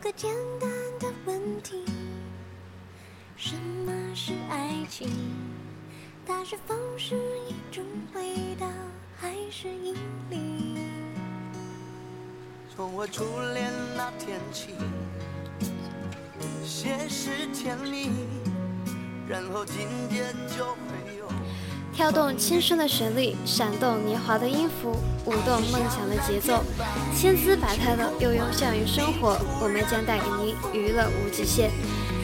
个简单的问题：什么是爱情？它是否是一种味道，还是引力？从我初恋那天起，先是甜蜜，然后紧接就。跳动青春的旋律，闪动年华的音符，舞动梦想的节奏，千姿百态的悠悠向于生活，我们将带给您娱乐无极限。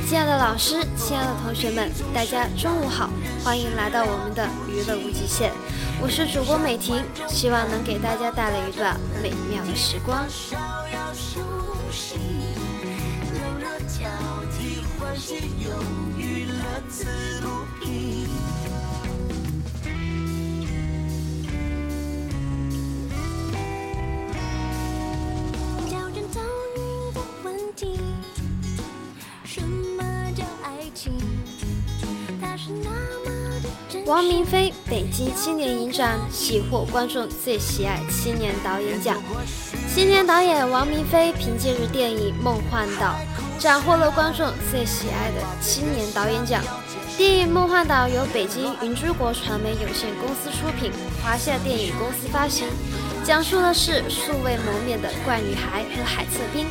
亲爱的老师，亲爱的同学们，大家中午好，欢迎来到我们的娱乐无极限。我是主播美婷，希望能给大家带来一段美妙的时光。交替欢喜，有娱乐此不疲。王明飞北京青年影展喜获观众最喜爱青年导演奖。青年导演王明飞凭借着电影《梦幻岛》斩获了观众最喜爱的青年导演奖。电影《梦幻岛》由北京云之国传媒有限公司出品，华夏电影公司发行，讲述的是素未谋面的怪女孩和海测兵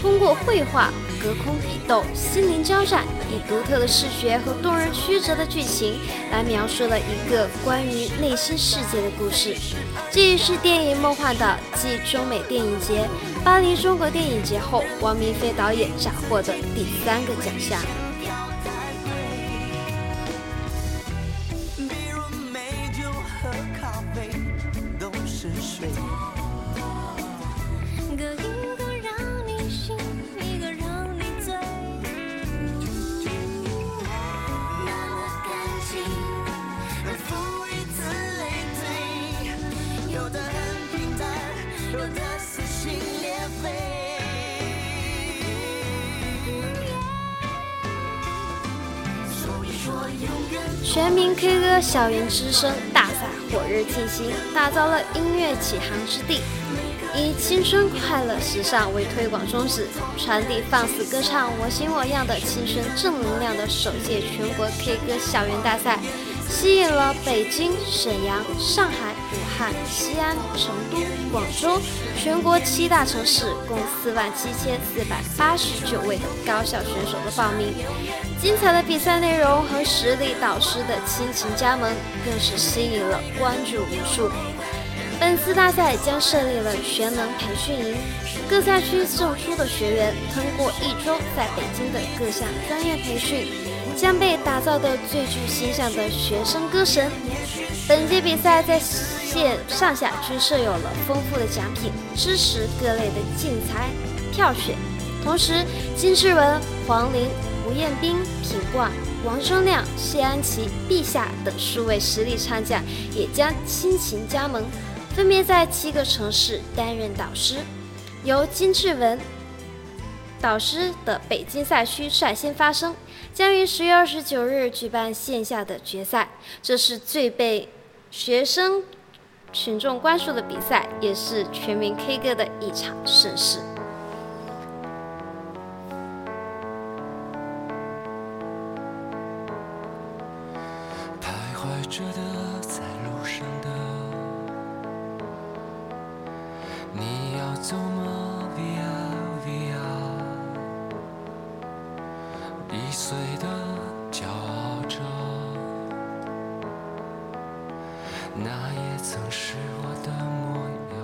通过绘画、隔空比斗、心灵交战，以独特的视觉和动人曲折的剧情来描述了一个关于内心世界的故事。这也是电影《梦幻岛》继中美电影节、巴黎中国电影节后，王明飞导演斩获的第三个奖项。全民 K 歌校园之声大赛火热进行，打造了音乐起航之地。以青春快乐时尚为推广宗旨，传递放肆歌唱我行我样的青春正能量的首届全国 K 歌校园大赛，吸引了北京、沈阳、上海、武汉、西安、成都、广州全国七大城市共四万七千四百八十九位的高校选手的报名。精彩的比赛内容和实力导师的亲情加盟，更是吸引了关注无数。本次大赛将设立了全能培训营，各赛区胜出的学员通过一周在北京的各项专业培训，将被打造的最具形象的学生歌神。本届比赛在线上下均设有了丰富的奖品，支持各类的竞猜票选。同时，金志文、黄龄、胡彦斌、品冠、王铮亮、谢安琪、陛下等数位实力唱将也将倾情加盟，分别在七个城市担任导师。由金志文导师的北京赛区率先发声，将于十月二十九日举办线下的决赛。这是最被学生群众关注的比赛，也是全民 K 歌的一场盛事。徘徊着的，在路上的，你要走吗碎的，骄傲着，那也曾是我的模样。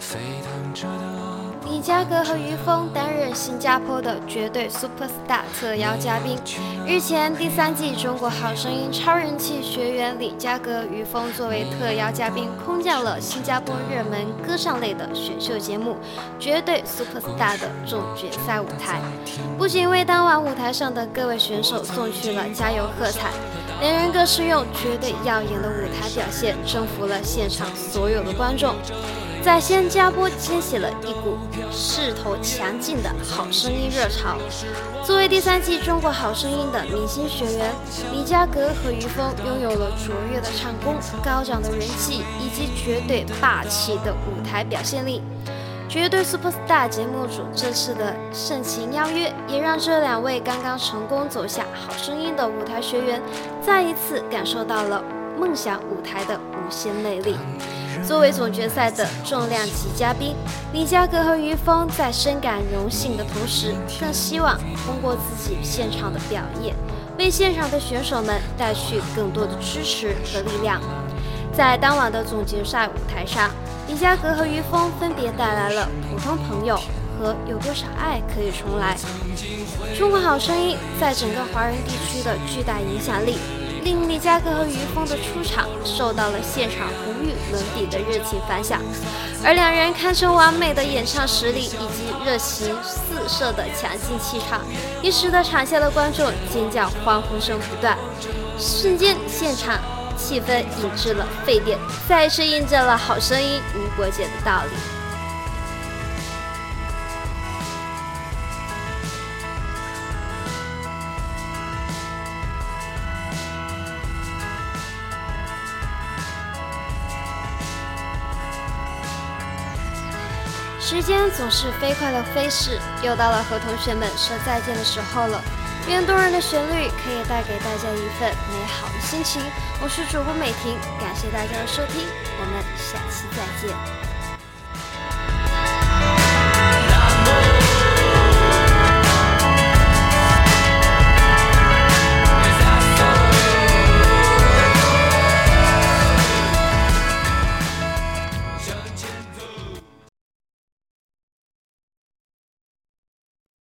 沸腾着的。李佳格和于峰担任新加坡的绝对 Superstar 特邀嘉宾。日前，第三季《中国好声音》超人气学员李佳格、于峰作为特邀嘉宾，空降了新加坡热门歌唱类的选秀节目《绝对 Superstar》的总决赛舞台，不仅为当晚舞台上的各位选手送去了加油喝彩，两人更是用绝对耀眼的舞台表现征服了现场所有的观众。在新加坡掀起了一股势头强劲的好声音热潮。作为第三季《中国好声音》的明星学员，李佳格和于峰拥有了卓越的唱功、高涨的人气以及绝对霸气的舞台表现力。《绝对 Super Star 节目组这次的盛情邀约，也让这两位刚刚成功走下好声音的舞台学员，再一次感受到了梦想舞台的无限魅力。作为总决赛的重量级嘉宾，李佳格和于峰在深感荣幸的同时，更希望通过自己现场的表演，为现场的选手们带去更多的支持和力量。在当晚的总决赛舞台上，李佳格和于峰分别带来了《普通朋友》和《有多少爱可以重来》。中国好声音在整个华人地区的巨大影响力。令李佳格和于峰的出场受到了现场无与伦比的热情反响，而两人堪称完美的演唱实力以及热情四射的强劲气场，也使得场下的观众尖叫欢呼声不断，瞬间现场气氛引至了沸点，再一次印证了好声音无国界的道理。时间总是飞快的飞逝，又到了和同学们说再见的时候了。愿动人的旋律可以带给大家一份美好的心情。我是主播美婷，感谢大家的收听，我们下期再见。